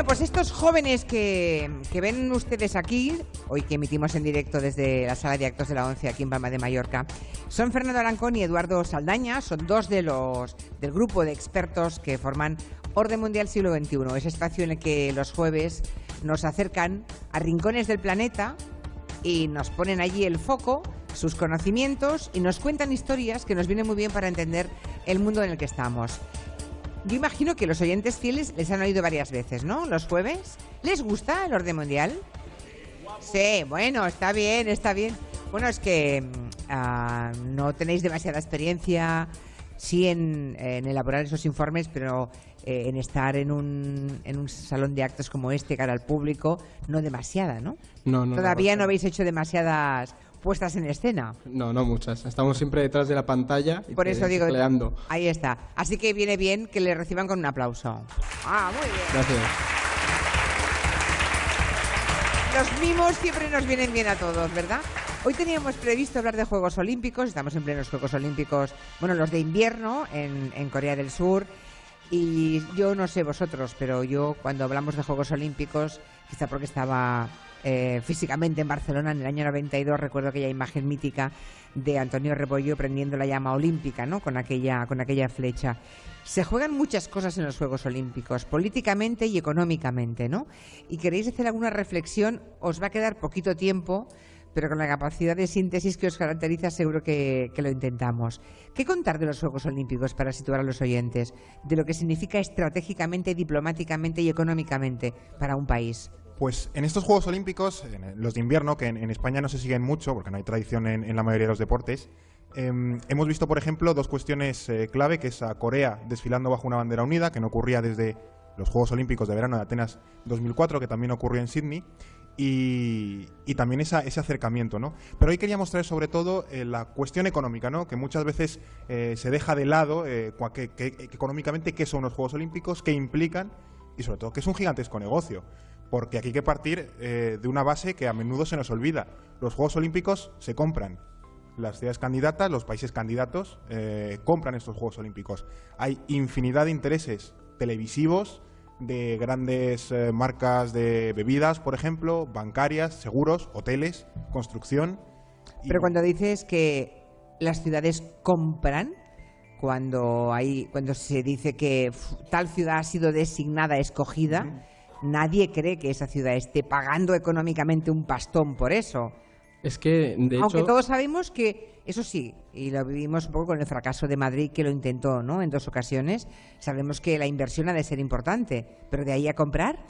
Bueno, pues estos jóvenes que, que ven ustedes aquí, hoy que emitimos en directo desde la sala de actos de la ONCE aquí en Palma de Mallorca, son Fernando Arancón y Eduardo Saldaña, son dos de los del grupo de expertos que forman Orden Mundial Siglo XXI, ese espacio en el que los jueves nos acercan a rincones del planeta y nos ponen allí el foco, sus conocimientos y nos cuentan historias que nos vienen muy bien para entender el mundo en el que estamos. Yo imagino que los oyentes fieles les han oído varias veces, ¿no? Los jueves. ¿Les gusta el orden mundial? Sí, bueno, está bien, está bien. Bueno, es que mm, ah, no tenéis demasiada experiencia, sí en, en elaborar esos informes, pero eh, en estar en un, en un salón de actos como este, cara al público, no demasiada, ¿no? No, no. Todavía no no, habéis hecho demasiadas puestas en escena. no, no muchas. Estamos siempre detrás de la pantalla y Por eso digo, creando. ahí está. Así que viene bien que le reciban con un aplauso. Ah, muy bien. Gracias. Los mimos siempre nos vienen bien a todos, ¿verdad? Hoy teníamos previsto hablar de Juegos Olímpicos, estamos en plenos Juegos Olímpicos, bueno, los de invierno en, en Corea del Sur. Y yo no sé vosotros, pero yo cuando hablamos de Juegos Olímpicos, quizá porque estaba eh, físicamente en Barcelona en el año 92, recuerdo aquella imagen mítica de Antonio Rebollo prendiendo la llama olímpica, ¿no? Con aquella, con aquella flecha. Se juegan muchas cosas en los Juegos Olímpicos, políticamente y económicamente, ¿no? Y queréis hacer alguna reflexión, os va a quedar poquito tiempo, pero con la capacidad de síntesis que os caracteriza seguro que, que lo intentamos. ¿Qué contar de los Juegos Olímpicos para situar a los oyentes? De lo que significa estratégicamente, diplomáticamente y económicamente para un país. Pues en estos Juegos Olímpicos, los de invierno, que en, España no se siguen mucho, porque no hay tradición en, la mayoría de los deportes, em, hemos visto, por ejemplo, dos cuestiones eh, clave, que es a Corea desfilando bajo una bandera unida, que no ocurría desde los Juegos Olímpicos de Verano de Atenas 2004, que también ocurrió en Sydney, y, también esa- ese acercamiento, ¿no? Pero hoy quería mostrar sobre todo eh, la cuestión económica, ¿no? Que muchas veces eh, se deja de lado eh, que- económicamente qué son los Juegos Olímpicos, qué implican y sobre todo que es un gigantesco negocio. Porque aquí hay que partir de una base que a menudo se nos olvida. Los Juegos Olímpicos se compran. Las ciudades candidatas, los países candidatos, eh, compran estos Juegos Olímpicos. Hay infinidad de intereses televisivos, de grandes eh, marcas de bebidas, por ejemplo, bancarias, seguros, hoteles, construcción. Y Pero cuando dices que las ciudades compran, cuando hay, cuando se dice que tal ciudad ha sido designada, escogida, nadie cree que esa ciudad esté pagando económicamente un pastón por eso. Es que, de Aunque hecho, todos sabemos que, eso sí, y lo vivimos un poco con el fracaso de Madrid que lo intentó, ¿no? En dos ocasiones, sabemos que la inversión ha de ser importante, pero de ahí a comprar,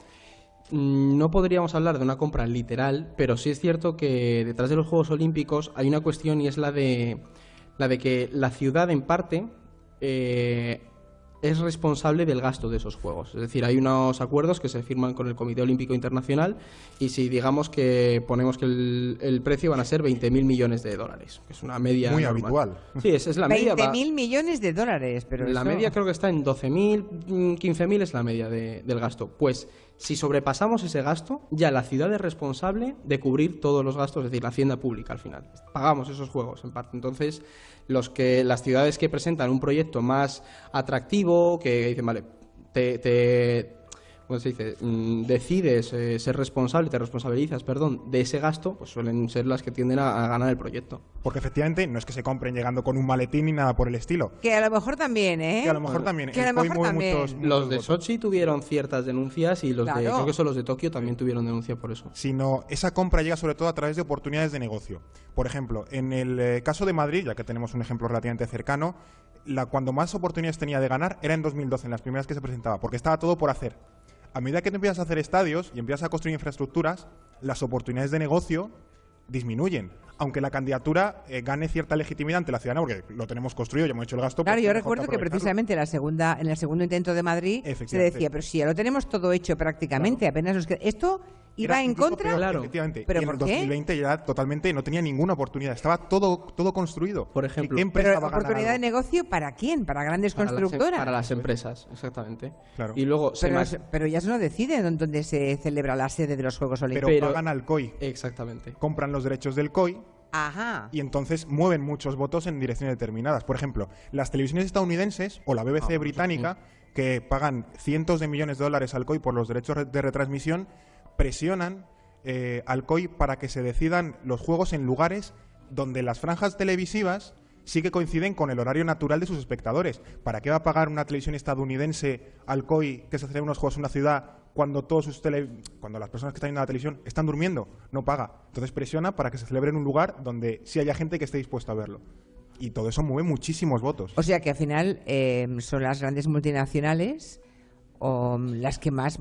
mm, no podríamos hablar de una compra literal, pero sí es cierto que detrás de los Juegos Olímpicos hay una cuestión y es la de, la de que la ciudad, en parte, eh, es responsable del gasto de esos juegos. Es decir, hay unos acuerdos que se firman con el Comité Olímpico Internacional y si digamos que ponemos que el, el precio van a ser 20.000 millones de dólares, que es una media Muy normal. habitual. Sí, es, es la media. va- 20.000 millones de dólares, pero la eso- media creo que está en 12.000, mm, 15.000 es la media de- del gasto. Pues si sobrepasamos ese gasto, ya la ciudad es responsable de cubrir todos los gastos, es decir, la hacienda pública al final. Pagamos esos juegos en parte. Entonces, los que las ciudades que presentan un proyecto más atractivo, que dicen, vale, te, te ¿cómo se dice? Mm, decides eh, ser responsable, te responsabilizas, perdón, de ese gasto, pues suelen ser las que tienden a, a ganar el proyecto. Porque efectivamente no es que se compren llegando con un maletín ni nada por el estilo. Que a lo mejor también, ¿eh? Que a lo mejor también. Que a lo mejor también. muchos- muchos Los de votos. Sochi tuvieron ciertas denuncias y los de, creo que son los de Tokio también tuvieron denuncia por eso. sino esa compra llega sobre todo a través de oportunidades de negocio. Por ejemplo, en el eh, caso de Madrid, ya que tenemos un ejemplo relativamente cercano, la, cuando más oportunidades tenía de ganar era en 2012, en las primeras que se presentaba, porque estaba todo por hacer. A medida que te empiezas a hacer estadios y empiezas a construir infraestructuras, las oportunidades de negocio disminuyen. Aunque la candidatura eh, gane cierta legitimidad ante la ciudadanía, porque lo tenemos construido, ya hemos hecho el gasto. Claro, pues yo mejor recuerdo que precisamente la segunda, en el segundo intento de Madrid se decía, pero si ya lo tenemos todo hecho prácticamente, apenas nos queda... Esto iba Era en contra... peor, Claro. Efectivamente. ¿Pero y en por el qué? 2020 ya totalmente no tenía ninguna oportunidad. Estaba todo, todo construido. Por ejemplo. ¿Qué empresa Pero va oportunidad de negocio para quién? Para grandes Para las, em- constructoras. para las empresas, exactamente. Claro. Y luego se pero, pero ya se no decide dónde- se celebra la sede de los Juegos Olímpicos. Pero- pagan al COI, Exactamente. compran los derechos del COI Ajá. y entonces mueven muchos votos en direcciones determinadas. Por ejemplo, las televisiones estadounidenses o la Ah, BBC pues británica que pagan cientos de millones de dólares al COI por los derechos de retransmisión, presionan eh, al COI para que se decidan los juegos en lugares donde las franjas televisivas sí que coinciden con el horario natural de sus espectadores. ¿Para qué va a pagar una televisión estadounidense al COI que se celebra unos juegos en una ciudad cuando todos sus cuando las personas que están viendo la televisión están durmiendo? No paga. Entonces presiona para que se celebre en un lugar donde sí haya gente que esté dispuesta a verlo. Y todo eso mueve muchísimos votos. O sea que al final eh, son las grandes multinacionales o las que más,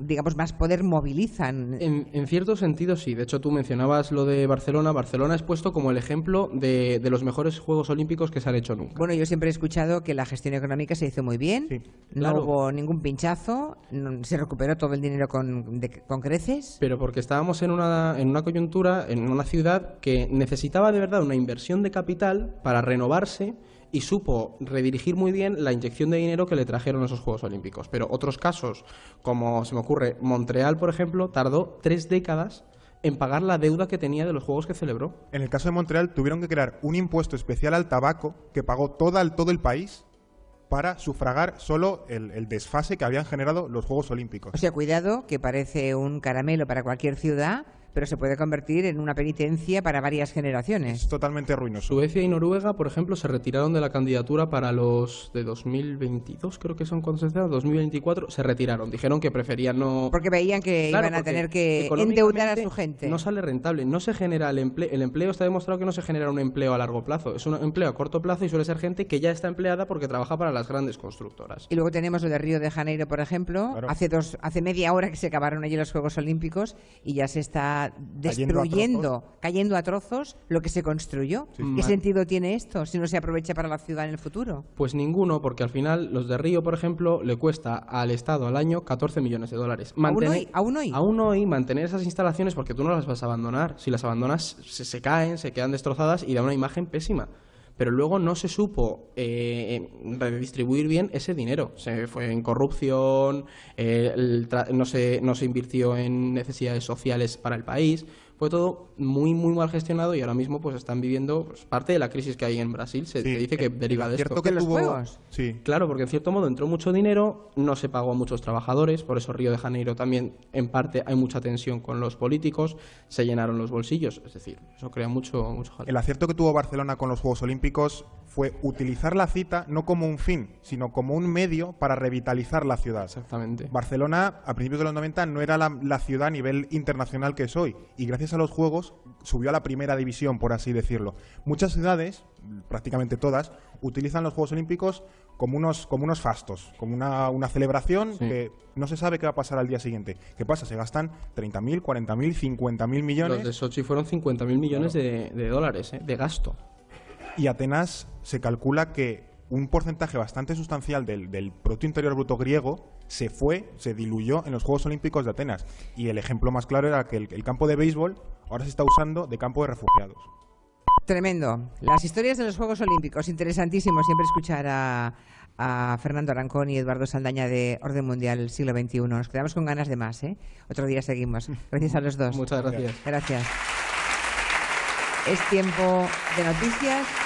digamos, más poder movilizan. En, cierto sentido, sí. De hecho, tú mencionabas lo de Barcelona. Barcelona es puesto como el ejemplo de, los mejores Juegos Olímpicos que se han hecho nunca. Bueno, yo siempre he escuchado que la gestión económica se hizo muy bien. no hubo ningún pinchazo. se recuperó todo el dinero con, con creces. Pero porque estábamos en una, en una coyuntura, en una ciudad que necesitaba de verdad una inversión de capital para renovarse y supo redirigir muy bien la inyección de dinero que le trajeron esos Juegos Olímpicos. Pero otros casos, como se me ocurre, Montreal, por ejemplo, tardó tres décadas en pagar la deuda que tenía de los juegos que celebró. En el caso de Montreal tuvieron que crear un impuesto especial al tabaco que pagó todo el, todo el país para sufragar solo el, el, desfase que habían generado los Juegos Olímpicos. O sea, cuidado, que parece un caramelo para cualquier ciudad, pero se puede convertir en una penitencia para varias generaciones. Es totalmente ruinoso. Suecia y Noruega, por ejemplo, se retiraron de la candidatura para los de 2022, creo que son cuando se 2024, se retiraron. Dijeron que preferían no... Porque veían que iban a tener que endeudar a su gente. No sale rentable, no se genera el empleo. El empleo está demostrado que no se genera un empleo a largo plazo, es un empleo a corto plazo y suele ser gente que ya está empleada porque trabaja para las grandes constructoras. Y luego tenemos lo de Río de Janeiro, por ejemplo. Hace, dos, hace media hora que se acabaron allí los Juegos Olímpicos y ya se está destruyendo, cayendo a trozos, lo que se construyó. ¿Qué sentido tiene esto si no se aprovecha para la ciudad en el futuro? Pues ninguno, porque al final los de Río, por ejemplo, le cuesta al Estado al año 14 millones de dólares. Mantener, ¿Aún, hoy? ¿Aún hoy? mantener esas instalaciones porque tú no las vas a abandonar. Si las abandonas, se, se caen, se quedan destrozadas y da una imagen pésima pero luego no se supo eh, redistribuir bien ese dinero. Se fue en corrupción, eh, no, se, no se invirtió en necesidades sociales para el país fue todo muy, muy mal gestionado y ahora mismo pues están viviendo pues, parte de la crisis que hay en Brasil. Se, dice que deriva de esto. Que los? Sí. Claro, porque en cierto modo entró mucho dinero, no se pagó a muchos trabajadores, por eso Río de Janeiro también, en parte, hay mucha tensión con los políticos, se llenaron los bolsillos, es decir, eso crea mucho, mucho El acierto que tuvo Barcelona con los Juegos Olímpicos fue utilizar la cita no como un fin, sino como un medio para revitalizar la ciudad. Exactamente. Barcelona, a principios de los 90, no era la, la ciudad a nivel internacional que es hoy, y gracias a los juegos subió a la primera división, por así decirlo. Muchas ciudades, prácticamente todas, utilizan los Juegos Olímpicos como unos, como unos fastos, como una, una celebración que no se sabe qué va a pasar al día siguiente. ¿Qué pasa? Se gastan 30.000, 40.000, 50.000 millones. Los de Sochi fueron 50.000 millones de, dólares ¿eh? de gasto. Y Atenas se calcula que un porcentaje bastante sustancial del, del Producto Interior Bruto griego se fue, se diluyó en los Juegos Olímpicos de Atenas. Y el ejemplo más claro era que el, campo de béisbol ahora se está usando de campo de refugiados. Tremendo. Las historias de los Juegos Olímpicos, interesantísimo siempre escuchar a, a Fernando Arancón y Eduardo Saldaña de Orden Mundial Siglo XXI. Nos quedamos con ganas de más, ¿eh? Otro día seguimos. Gracias a los dos. Muchas gracias. Gracias. Es tiempo de noticias